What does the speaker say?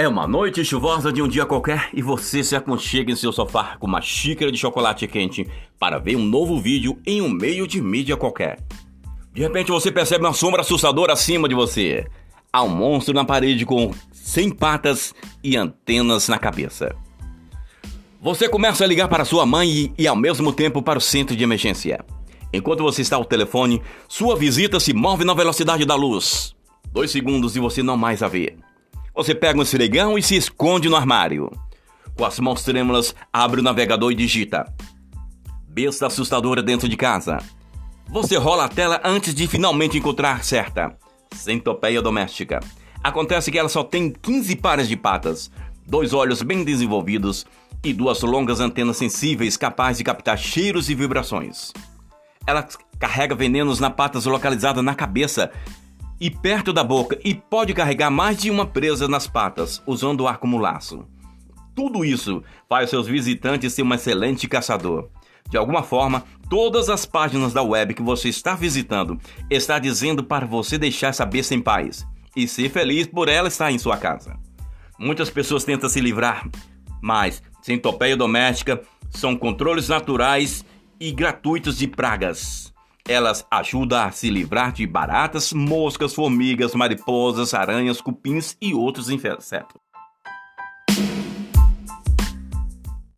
É uma noite chuvosa de um dia qualquer e você se aconchega em seu sofá com uma xícara de chocolate quente para ver um novo vídeo em um meio de mídia qualquer. De repente você percebe uma sombra assustadora acima de você. Há um monstro na parede com 100 patas e antenas na cabeça. Você começa a ligar para sua mãe e, e ao mesmo tempo para o centro de emergência. Enquanto você está ao telefone, sua visita se move na velocidade da luz. Dois segundos e você não mais a vê. Você pega um esfregão e se esconde no armário. Com as mãos trêmulas, abre o navegador e digita: Besta assustadora dentro de casa. Você rola a tela antes de finalmente encontrar certa. Centopeia doméstica. Acontece que ela só tem 15 pares de patas, dois olhos bem desenvolvidos e duas longas antenas sensíveis capazes de captar cheiros e vibrações. Ela carrega venenos na patas localizada na cabeça e perto da boca e pode carregar mais de uma presa nas patas, usando o ar como laço. Tudo isso faz seus visitantes ser um excelente caçador. De alguma forma, todas as páginas da web que você está visitando está dizendo para você deixar essa besta em paz e ser feliz por ela estar em sua casa. Muitas pessoas tentam se livrar, mas centopeia doméstica são controles naturais e gratuitos de pragas. Elas ajudam a se livrar de baratas, moscas, formigas, mariposas, aranhas, cupins e outros insetos.